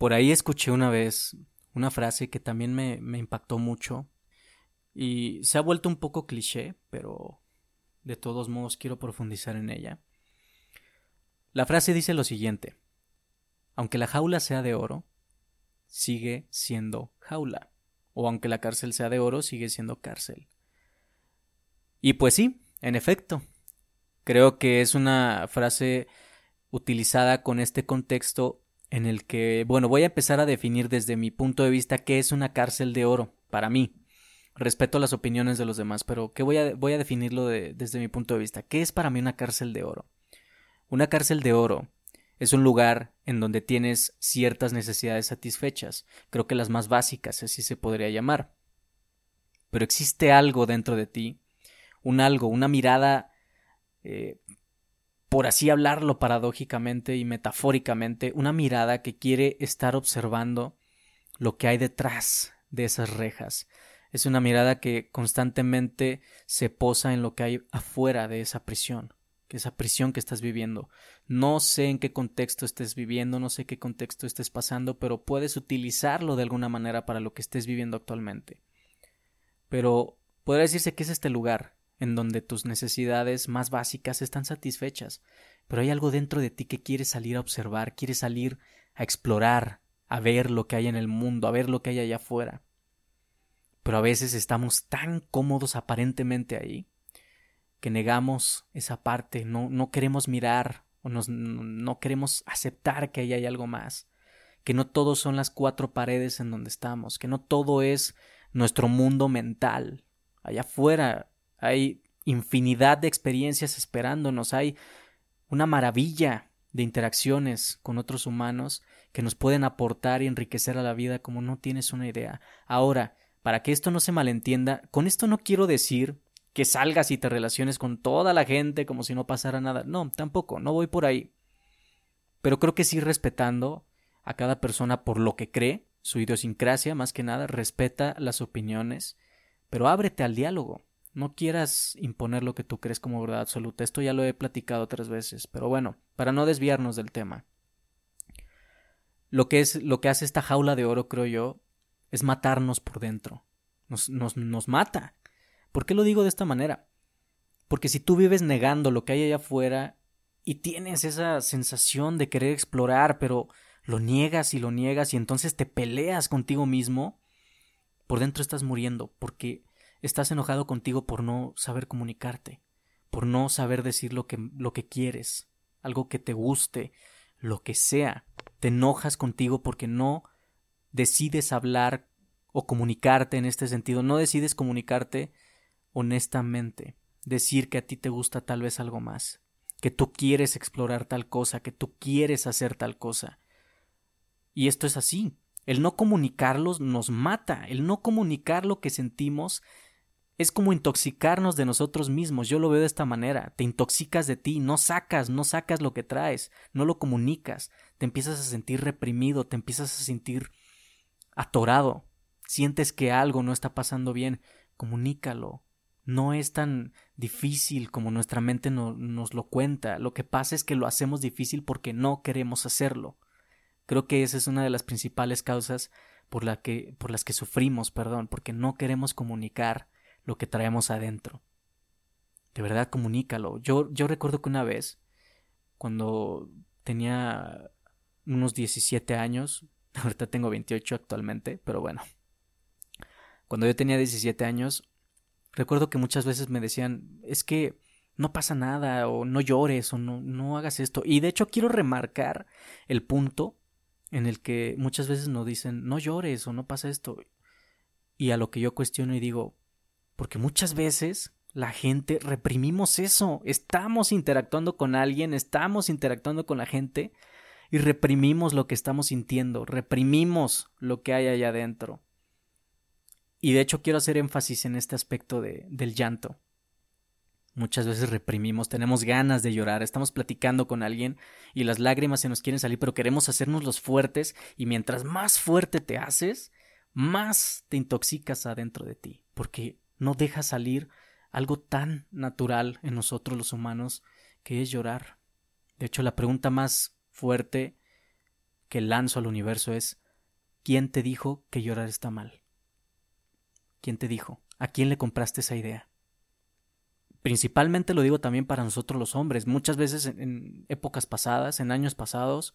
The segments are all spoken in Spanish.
Por ahí escuché una vez una frase que también me, impactó mucho y se ha vuelto un poco cliché, pero de todos modos quiero profundizar en ella. La frase dice lo siguiente, aunque la jaula sea de oro, sigue siendo jaula, o aunque la cárcel sea de oro, sigue siendo cárcel. Y pues sí, en efecto, creo que es una frase utilizada con este contexto en el que, bueno, voy a empezar a definir desde mi punto de vista qué es una cárcel de oro para mí. Respeto las opiniones de los demás, pero ¿qué voy a, voy a definirlo desde mi punto de vista? ¿Qué es para mí una cárcel de oro? Una cárcel de oro es un lugar en donde tienes ciertas necesidades satisfechas, creo que las más básicas, así se podría llamar. Pero existe algo dentro de ti, un algo, una mirada eh, por así hablarlo paradójicamente y metafóricamente, una mirada que quiere estar observando lo que hay detrás de esas rejas. Es una mirada que constantemente se posa en lo que hay afuera de esa prisión, esa prisión que estás viviendo. No sé en qué contexto estés viviendo, no sé qué contexto estés pasando, pero puedes utilizarlo de alguna manera para lo que estés viviendo actualmente. Pero podría decirse que es este lugar, en donde tus necesidades más básicas están satisfechas, pero hay algo dentro de ti que quiere salir a observar, quiere salir a explorar, a ver lo que hay en el mundo, a ver lo que hay allá afuera. Pero a veces estamos tan cómodos aparentemente ahí que negamos esa parte, no, no queremos mirar o no queremos aceptar que ahí hay algo más, que no todo son las cuatro paredes en donde estamos, que no todo es nuestro mundo mental. Allá afuera hay infinidad de experiencias esperándonos, hay una maravilla de interacciones con otros humanos que nos pueden aportar y enriquecer a la vida como no tienes una idea. Ahora, para que esto no se malentienda, con esto no quiero decir que salgas y te relaciones con toda la gente como si no pasara nada. No, tampoco, no voy por ahí. Pero creo que sí respetando a cada persona por lo que cree, su idiosincrasia más que nada, respeta las opiniones, pero ábrete al diálogo. No quieras imponer lo que tú crees como verdad absoluta. Esto ya lo he platicado tres veces, pero bueno, para no desviarnos del tema. Lo que es lo que hace esta jaula de oro, creo yo, es matarnos por dentro. Nos, nos, nos mata. ¿Por qué lo digo de esta manera? Porque si tú vives negando lo que hay allá afuera y tienes esa sensación de querer explorar, pero lo niegas y lo niegas y entonces te peleas contigo mismo, por dentro estás muriendo, porque Estás enojado contigo por no saber comunicarte, por no saber decir lo que, lo que quieres, algo que te guste, lo que sea. Te enojas contigo porque no decides hablar o comunicarte en este sentido, no decides comunicarte honestamente, decir que a ti te gusta tal vez algo más, que tú quieres explorar tal cosa, que tú quieres hacer tal cosa. Y esto es así. El no comunicarlos nos mata, el no comunicar lo que sentimos es como intoxicarnos de nosotros mismos. Yo lo veo de esta manera. Te intoxicas de ti, no sacas, no sacas lo que traes, no lo comunicas. Te empiezas a sentir reprimido, te empiezas a sentir atorado. Sientes que algo no está pasando bien. Comunícalo. No es tan difícil como nuestra mente nos lo cuenta. Lo que pasa es que lo hacemos difícil porque no queremos hacerlo. Creo que esa es una de las principales causas por, que, por las que sufrimos, perdón, porque no queremos comunicar lo que traemos adentro. De verdad, comunícalo. Yo, yo recuerdo que una vez, cuando tenía unos 17 años, ahorita tengo 28 actualmente, pero bueno, cuando yo tenía 17 años, recuerdo que muchas veces me decían, es que no pasa nada, o no llores, o no, no hagas esto. Y de hecho quiero remarcar el punto en el que muchas veces nos dicen, no llores, o no pasa esto. Y a lo que yo cuestiono y digo, porque muchas veces la gente reprimimos eso. Estamos interactuando con alguien, estamos interactuando con la gente y reprimimos lo que estamos sintiendo, reprimimos lo que hay allá adentro. Y de hecho quiero hacer énfasis en este aspecto de, del llanto. Muchas veces reprimimos, tenemos ganas de llorar, estamos platicando con alguien y las lágrimas se nos quieren salir, pero queremos hacernos los fuertes y mientras más fuerte te haces, más te intoxicas adentro de ti, porque no deja salir algo tan natural en nosotros los humanos que es llorar. De hecho, la pregunta más fuerte que lanzo al universo es ¿quién te dijo que llorar está mal? ¿Quién te dijo? ¿A quién le compraste esa idea? Principalmente lo digo también para nosotros los hombres. Muchas veces en, épocas pasadas, en años pasados,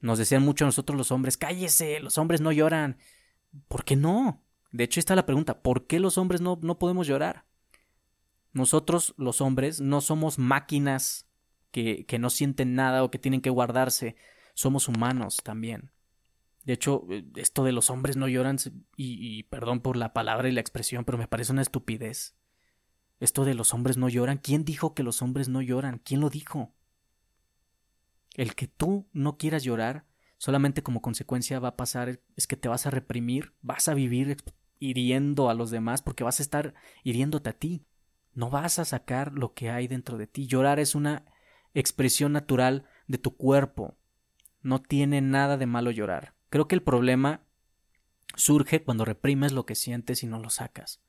nos decían mucho a nosotros los hombres, cállese, los hombres no lloran. ¿Por qué no? De hecho, está la pregunta, ¿por qué los hombres no, no podemos llorar? Nosotros, los hombres, no somos máquinas que, que no sienten nada o que tienen que guardarse. Somos humanos también. De hecho, esto de los hombres no lloran, y, y perdón por la palabra y la expresión, pero me parece una estupidez. Esto de los hombres no lloran, ¿quién dijo que los hombres no lloran? ¿Quién lo dijo? El que tú no quieras llorar, solamente como consecuencia va a pasar es que te vas a reprimir, vas a vivir hiriendo a los demás porque vas a estar hiriéndote a ti. No vas a sacar lo que hay dentro de ti. Llorar es una expresión natural de tu cuerpo. No tiene nada de malo llorar. Creo que el problema surge cuando reprimes lo que sientes y no lo sacas.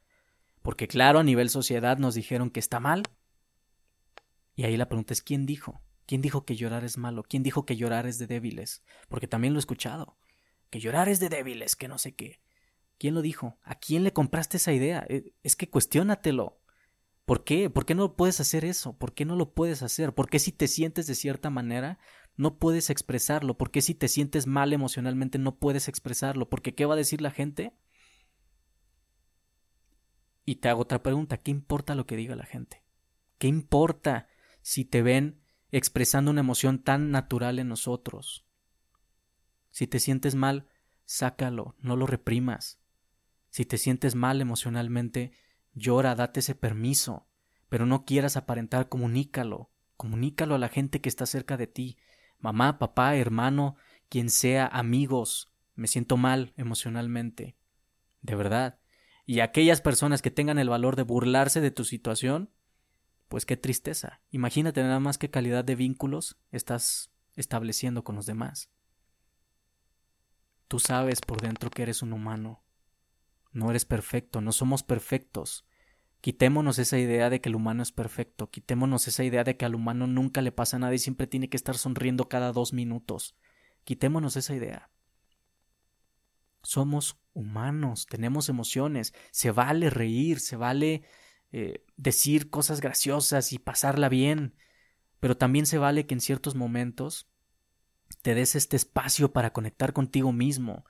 Porque claro, a nivel sociedad nos dijeron que está mal. Y ahí la pregunta es ¿quién dijo? ¿Quién dijo que llorar es malo? ¿Quién dijo que llorar es de débiles? Porque también lo he escuchado. Que llorar es de débiles, que no sé qué. ¿Quién lo dijo? ¿A quién le compraste esa idea? Eh, es que cuestiónatelo. ¿Por qué? ¿Por qué no puedes hacer eso? ¿Por qué no lo puedes hacer? ¿Por qué si te sientes de cierta manera no puedes expresarlo? ¿Por qué si te sientes mal emocionalmente no puedes expresarlo? Porque ¿qué va a decir la gente? Y te hago otra pregunta, ¿qué importa lo que diga la gente? ¿Qué importa si te ven expresando una emoción tan natural en nosotros? Si te sientes mal, sácalo, no lo reprimas. Si te sientes mal emocionalmente, llora, date ese permiso, pero no quieras aparentar, comunícalo, comunícalo a la gente que está cerca de ti, mamá, papá, hermano, quien sea, amigos, me siento mal emocionalmente. De verdad, y aquellas personas que tengan el valor de burlarse de tu situación, pues qué tristeza. Imagínate nada más qué calidad de vínculos estás estableciendo con los demás. Tú sabes por dentro que eres un humano. No eres perfecto, no somos perfectos. Quitémonos esa idea de que el humano es perfecto, quitémonos esa idea de que al humano nunca le pasa nada y siempre tiene que estar sonriendo cada dos minutos. Quitémonos esa idea. Somos humanos, tenemos emociones, se vale reír, se vale eh, decir cosas graciosas y pasarla bien, pero también se vale que en ciertos momentos te des este espacio para conectar contigo mismo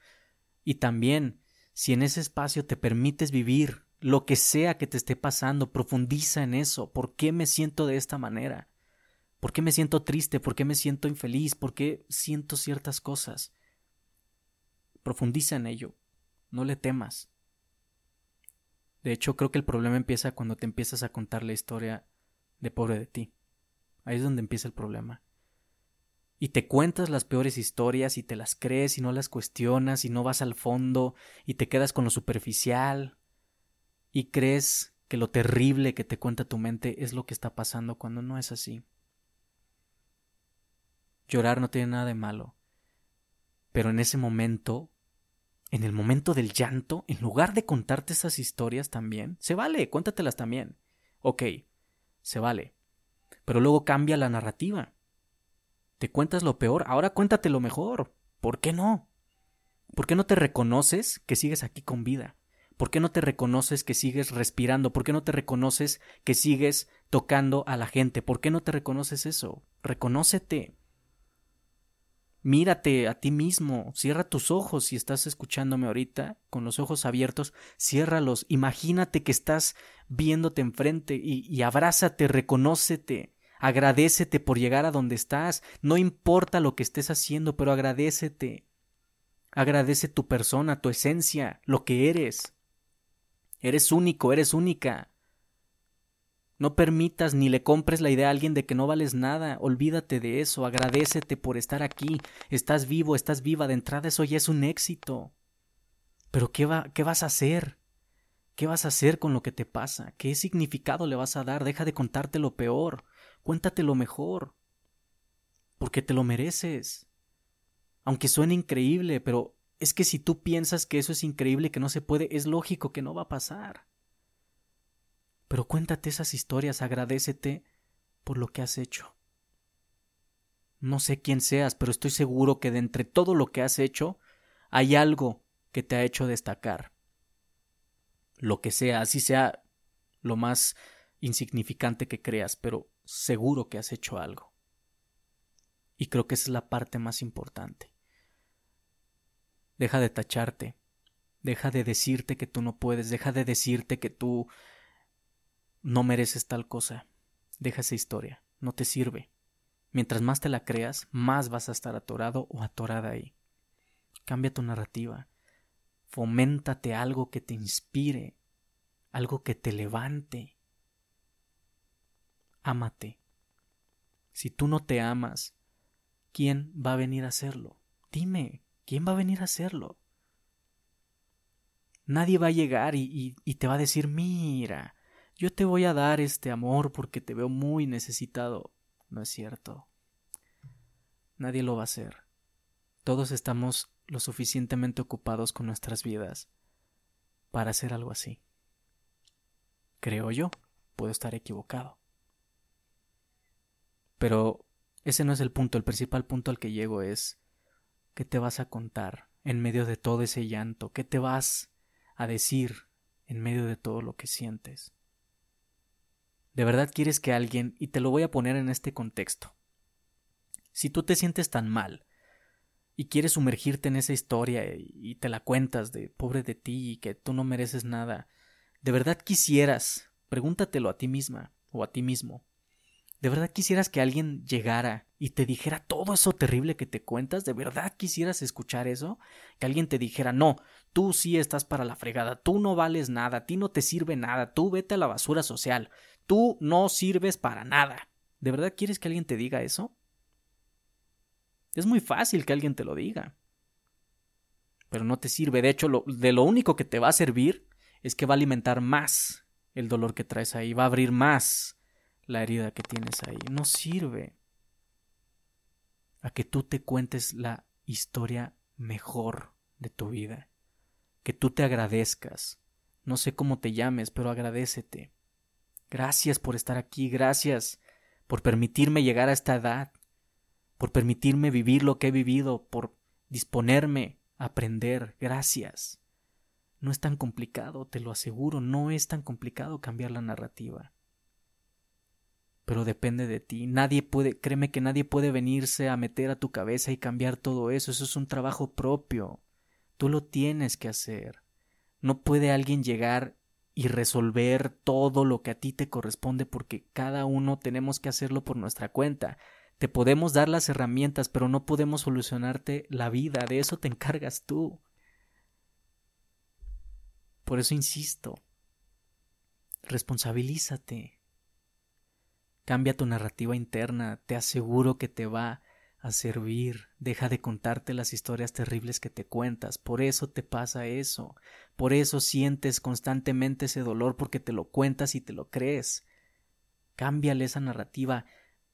y también si en ese espacio te permites vivir lo que sea que te esté pasando, profundiza en eso, ¿por qué me siento de esta manera? ¿Por qué me siento triste? ¿Por qué me siento infeliz? ¿Por qué siento ciertas cosas? Profundiza en ello. No le temas. De hecho, creo que el problema empieza cuando te empiezas a contar la historia de pobre de ti. Ahí es donde empieza el problema. Y te cuentas las peores historias y te las crees y no las cuestionas y no vas al fondo y te quedas con lo superficial y crees que lo terrible que te cuenta tu mente es lo que está pasando cuando no es así. Llorar no tiene nada de malo. Pero en ese momento, en el momento del llanto, en lugar de contarte esas historias también, se vale, cuéntatelas también. Ok, se vale. Pero luego cambia la narrativa. Te cuentas lo peor, ahora cuéntate lo mejor. ¿Por qué no? ¿Por qué no te reconoces que sigues aquí con vida? ¿Por qué no te reconoces que sigues respirando? ¿Por qué no te reconoces que sigues tocando a la gente? ¿Por qué no te reconoces eso? Reconócete. Mírate a ti mismo, cierra tus ojos si estás escuchándome ahorita, con los ojos abiertos, ciérralos, imagínate que estás viéndote enfrente y, y abrázate, reconócete, agradecete por llegar a donde estás, no importa lo que estés haciendo, pero agradecete, agradece tu persona, tu esencia, lo que eres. Eres único, eres única. No permitas ni le compres la idea a alguien de que no vales nada. Olvídate de eso. Agradecete por estar aquí. Estás vivo, estás viva. De entrada eso ya es un éxito. Pero ¿qué, va, qué vas a hacer? ¿Qué vas a hacer con lo que te pasa? ¿Qué significado le vas a dar? Deja de contarte lo peor. Cuéntate lo mejor. Porque te lo mereces. Aunque suene increíble, pero es que si tú piensas que eso es increíble, que no se puede, es lógico que no va a pasar. Pero cuéntate esas historias, agradecete por lo que has hecho. No sé quién seas, pero estoy seguro que de entre todo lo que has hecho, hay algo que te ha hecho destacar. Lo que sea, así sea lo más insignificante que creas, pero seguro que has hecho algo. Y creo que esa es la parte más importante. Deja de tacharte, deja de decirte que tú no puedes, deja de decirte que tú no mereces tal cosa. Deja esa historia, no te sirve. Mientras más te la creas, más vas a estar atorado o atorada ahí. Cambia tu narrativa. Foméntate algo que te inspire, algo que te levante. Ámate. Si tú no te amas, ¿quién va a venir a hacerlo? Dime, ¿quién va a venir a hacerlo? Nadie va a llegar y, y, te va a decir, mira, yo te voy a dar este amor porque te veo muy necesitado. No es cierto. Nadie lo va a hacer. Todos estamos lo suficientemente ocupados con nuestras vidas para hacer algo así. Creo yo, puedo estar equivocado. Pero ese no es el punto, el principal punto al que llego es ¿qué te vas a contar en medio de todo ese llanto? ¿Qué te vas a decir en medio de todo lo que sientes? ¿De verdad quieres que alguien, y te lo voy a poner en este contexto, si tú te sientes tan mal y quieres sumergirte en esa historia y te la cuentas de pobre de ti y que tú no mereces nada, ¿de verdad quisieras, pregúntatelo a ti misma o a ti mismo, ¿De verdad quisieras que alguien llegara y te dijera todo eso terrible que te cuentas? ¿De verdad quisieras escuchar eso? Que alguien te dijera, no, tú sí estás para la fregada, tú no vales nada, a ti no te sirve nada, tú vete a la basura social, tú no sirves para nada. ¿De verdad quieres que alguien te diga eso? Es muy fácil que alguien te lo diga. Pero no te sirve. De hecho, de lo único que te va a servir es que va a alimentar más el dolor que traes ahí, va a abrir más la herida que tienes ahí. No sirve a que tú te cuentes la historia mejor de tu vida. Que tú te agradezcas. No sé cómo te llames, pero agradecete. Gracias por estar aquí, gracias por permitirme llegar a esta edad, por permitirme vivir lo que he vivido, por disponerme a aprender. Gracias. No es tan complicado, te lo aseguro, no es tan complicado cambiar la narrativa pero depende de ti. Nadie puede, créeme que nadie puede venirse a meter a tu cabeza y cambiar todo eso. Eso es un trabajo propio. Tú lo tienes que hacer. No puede alguien llegar y resolver todo lo que a ti te corresponde porque cada uno tenemos que hacerlo por nuestra cuenta. Te podemos dar las herramientas, pero no podemos solucionarte la vida. De eso te encargas tú. Por eso insisto. Responsabilízate. Cambia tu narrativa interna, te aseguro que te va a servir. Deja de contarte las historias terribles que te cuentas. Por eso te pasa eso. Por eso sientes constantemente ese dolor porque te lo cuentas y te lo crees. Cámbiale esa narrativa.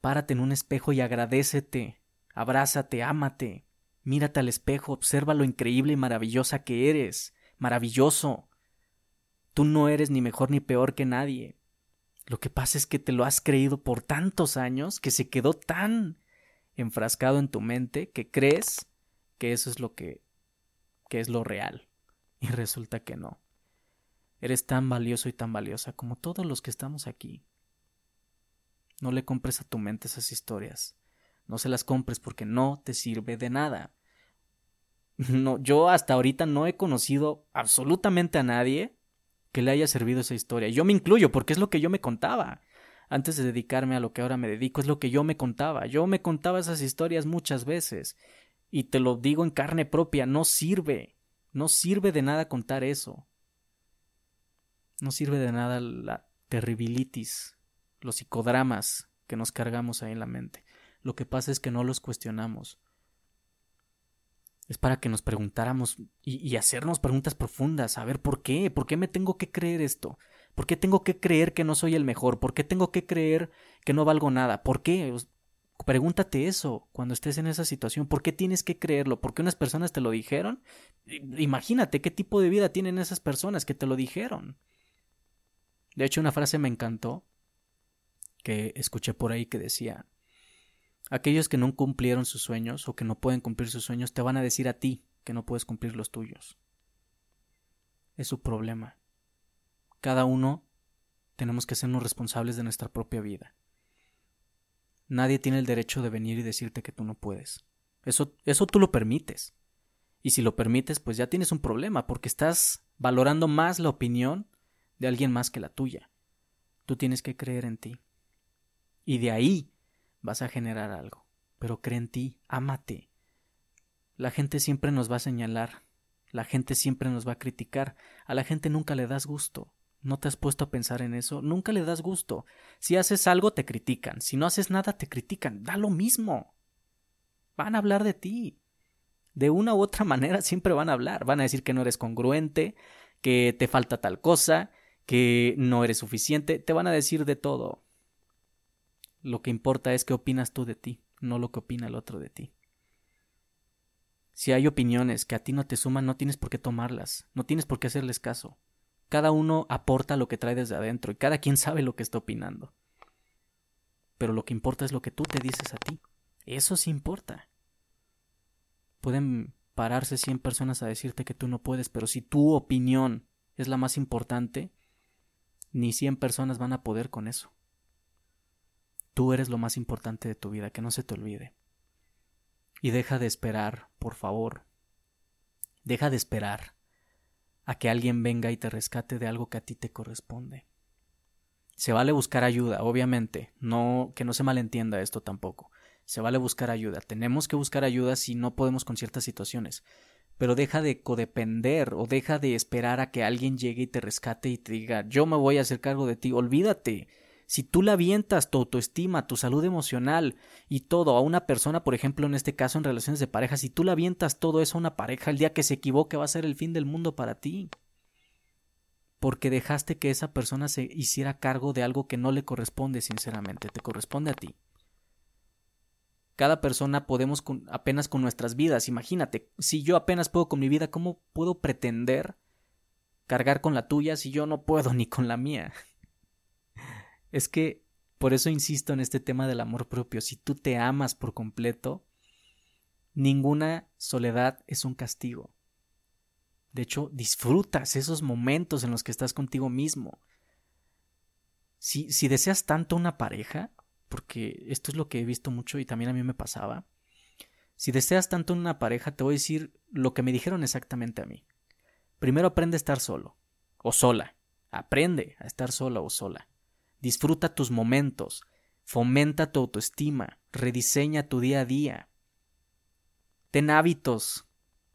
Párate en un espejo y agradecete. Abrázate, ámate. Mírate al espejo, observa lo increíble y maravillosa que eres. Maravilloso. Tú no eres ni mejor ni peor que nadie. Lo que pasa es que te lo has creído por tantos años que se quedó tan enfrascado en tu mente que crees que eso es lo que, que es lo real. Y resulta que no. Eres tan valioso y tan valiosa como todos los que estamos aquí. No le compres a tu mente esas historias. No se las compres porque no te sirve de nada. No, yo hasta ahorita no he conocido absolutamente a nadie que le haya servido esa historia. Yo me incluyo porque es lo que yo me contaba. Antes de dedicarme a lo que ahora me dedico, es lo que yo me contaba. Yo me contaba esas historias muchas veces. Y te lo digo en carne propia, no sirve. No sirve de nada contar eso. No sirve de nada la terribilitis, los psicodramas que nos cargamos ahí en la mente. Lo que pasa es que no los cuestionamos es para que nos preguntáramos y, hacernos preguntas profundas, a ver por qué, por qué me tengo que creer esto, por qué tengo que creer que no soy el mejor, por qué tengo que creer que no valgo nada, por qué. Pregúntate eso cuando estés en esa situación. ¿Por qué tienes que creerlo? ¿Por qué unas personas te lo dijeron? Imagínate qué tipo de vida tienen esas personas que te lo dijeron. De hecho, una frase me encantó que escuché por ahí que decía, Aquellos que no cumplieron sus sueños o que no pueden cumplir sus sueños te van a decir a ti que no puedes cumplir los tuyos. Es su problema. Cada uno tenemos que sernos responsables de nuestra propia vida. Nadie tiene el derecho de venir y decirte que tú no puedes. Eso, eso tú lo permites. Y si lo permites, pues ya tienes un problema, porque estás valorando más la opinión de alguien más que la tuya. Tú tienes que creer en ti. Y de ahí vas a generar algo. Pero cree en ti, ámate. La gente siempre nos va a señalar, la gente siempre nos va a criticar, a la gente nunca le das gusto. ¿No te has puesto a pensar en eso? Nunca le das gusto. Si haces algo, te critican. Si no haces nada, te critican. Da lo mismo. Van a hablar de ti. De una u otra manera siempre van a hablar. Van a decir que no eres congruente, que te falta tal cosa, que no eres suficiente. Te van a decir de todo. Lo que importa es qué opinas tú de ti, no lo que opina el otro de ti. Si hay opiniones que a ti no te suman, no tienes por qué tomarlas, no tienes por qué hacerles caso. Cada uno aporta lo que trae desde adentro y cada quien sabe lo que está opinando. Pero lo que importa es lo que tú te dices a ti. Eso sí importa. Pueden pararse cien personas a decirte que tú no puedes, pero si tu opinión es la más importante, ni cien personas van a poder con eso. Tú eres lo más importante de tu vida, que no se te olvide. Y deja de esperar, por favor. Deja de esperar a que alguien venga y te rescate de algo que a ti te corresponde. Se vale buscar ayuda, obviamente, no que no se malentienda esto tampoco. Se vale buscar ayuda. Tenemos que buscar ayuda si no podemos con ciertas situaciones. Pero deja de codepender o deja de esperar a que alguien llegue y te rescate y te diga yo me voy a hacer cargo de ti. Olvídate. Si tú la avientas tu autoestima, tu salud emocional y todo a una persona, por ejemplo, en este caso en relaciones de pareja, si tú la avientas todo eso a una pareja, el día que se equivoque va a ser el fin del mundo para ti. Porque dejaste que esa persona se hiciera cargo de algo que no le corresponde, sinceramente, te corresponde a ti. Cada persona podemos apenas con nuestras vidas. Imagínate, si yo apenas puedo con mi vida, ¿cómo puedo pretender cargar con la tuya si yo no puedo ni con la mía? Es que por eso insisto en este tema del amor propio. Si tú te amas por completo, ninguna soledad es un castigo. De hecho, disfrutas esos momentos en los que estás contigo mismo. Si, si deseas tanto una pareja, porque esto es lo que he visto mucho y también a mí me pasaba, si deseas tanto una pareja, te voy a decir lo que me dijeron exactamente a mí. Primero aprende a estar solo o sola. Aprende a estar sola o sola. Disfruta tus momentos, fomenta tu autoestima, rediseña tu día a día. Ten hábitos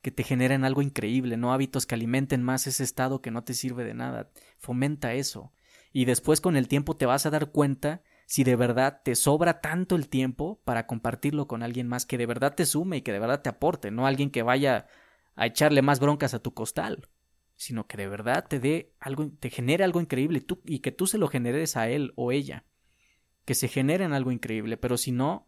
que te generen algo increíble, no hábitos que alimenten más ese estado que no te sirve de nada. Fomenta eso. Y después con el tiempo te vas a dar cuenta si de verdad te sobra tanto el tiempo para compartirlo con alguien más que de verdad te sume y que de verdad te aporte, no alguien que vaya a echarle más broncas a tu costal sino que de verdad te dé algo, te genere algo increíble tú, y que tú se lo generes a él o ella. Que se generen algo increíble, pero si no,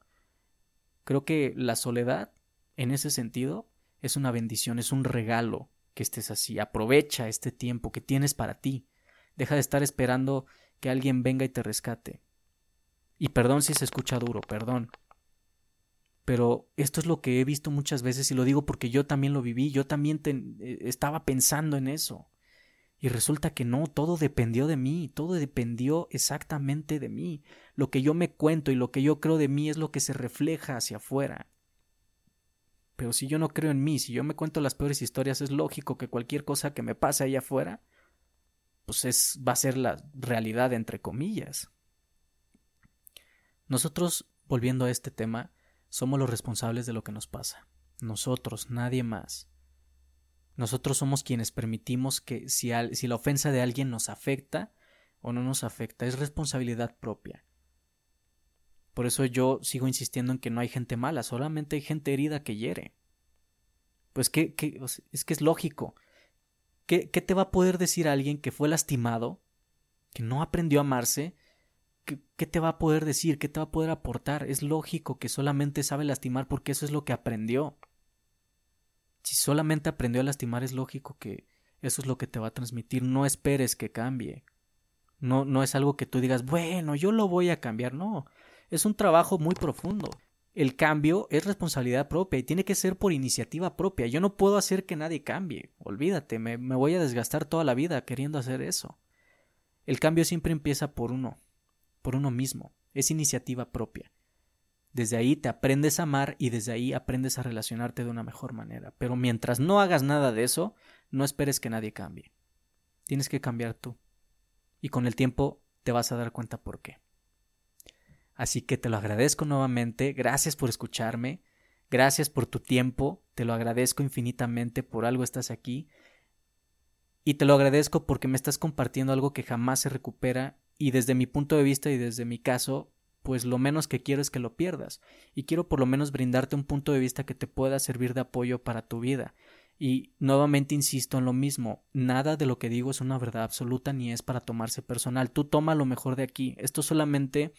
creo que la soledad, en ese sentido, es una bendición, es un regalo que estés así. Aprovecha este tiempo que tienes para ti. Deja de estar esperando que alguien venga y te rescate. Y perdón si se escucha duro, perdón. Pero esto es lo que he visto muchas veces y lo digo porque yo también lo viví, yo también eh, estaba pensando en eso. Y resulta que no, todo dependió de mí, todo dependió exactamente de mí. Lo que yo me cuento y lo que yo creo de mí es lo que se refleja hacia afuera. Pero si yo no creo en mí, si yo me cuento las peores historias, es lógico que cualquier cosa que me pase allá afuera, pues es, va a ser la realidad entre comillas. Nosotros, volviendo a este tema, somos los responsables de lo que nos pasa. Nosotros, nadie más. Nosotros somos quienes permitimos que si, la ofensa de alguien nos afecta o no nos afecta, es responsabilidad propia. Por eso yo sigo insistiendo en que no hay gente mala, solamente hay gente herida que hiere. Pues que, es que es lógico. ¿Qué, ¿Qué te va a poder decir alguien que fue lastimado, que no aprendió a amarse, ¿qué, te va a poder decir? ¿Qué te va a poder aportar? Es lógico que solamente sabe lastimar porque eso es lo que aprendió. Si solamente aprendió a lastimar, es lógico que eso es lo que te va a transmitir. No esperes que cambie. No, no es algo que tú digas, bueno, yo lo voy a cambiar. No, es un trabajo muy profundo. el cambio es responsabilidad propia y tiene que ser por iniciativa propia. Yo no puedo hacer que nadie cambie. Olvídate, me, me voy a desgastar toda la vida queriendo hacer eso. El cambio siempre empieza por uno, por uno mismo. Es iniciativa propia. Desde ahí te aprendes a amar y desde ahí aprendes a relacionarte de una mejor manera. Pero mientras no hagas nada de eso, no esperes que nadie cambie. Tienes que cambiar tú. Y con el tiempo te vas a dar cuenta por qué. Así que te lo agradezco nuevamente, gracias por escucharme, gracias por tu tiempo, te lo agradezco infinitamente, por algo estás aquí. Y te lo agradezco porque me estás compartiendo algo que jamás se recupera y desde mi punto de vista y desde mi caso, pues lo menos que quiero es que lo pierdas. Y quiero por lo menos brindarte un punto de vista que te pueda servir de apoyo para tu vida. Y nuevamente insisto en lo mismo, nada de lo que digo es una verdad absoluta ni es para tomarse personal. Tú toma lo mejor de aquí. Esto solamente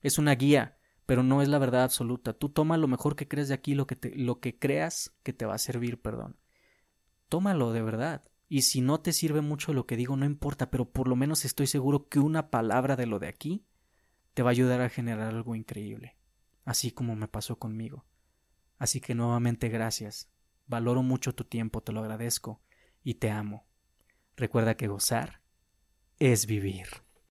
es una guía, pero no es la verdad absoluta. Tú toma lo mejor que crees de aquí, lo que, te, lo que creas que te va a servir, perdón. Tómalo de verdad. Y si no te sirve mucho lo que digo, no importa, pero por lo menos estoy seguro que una palabra de lo de aquí te va a ayudar a generar algo increíble, así como me pasó conmigo. Así que nuevamente gracias. Valoro mucho tu tiempo, te lo agradezco y te amo. Recuerda que gozar es vivir.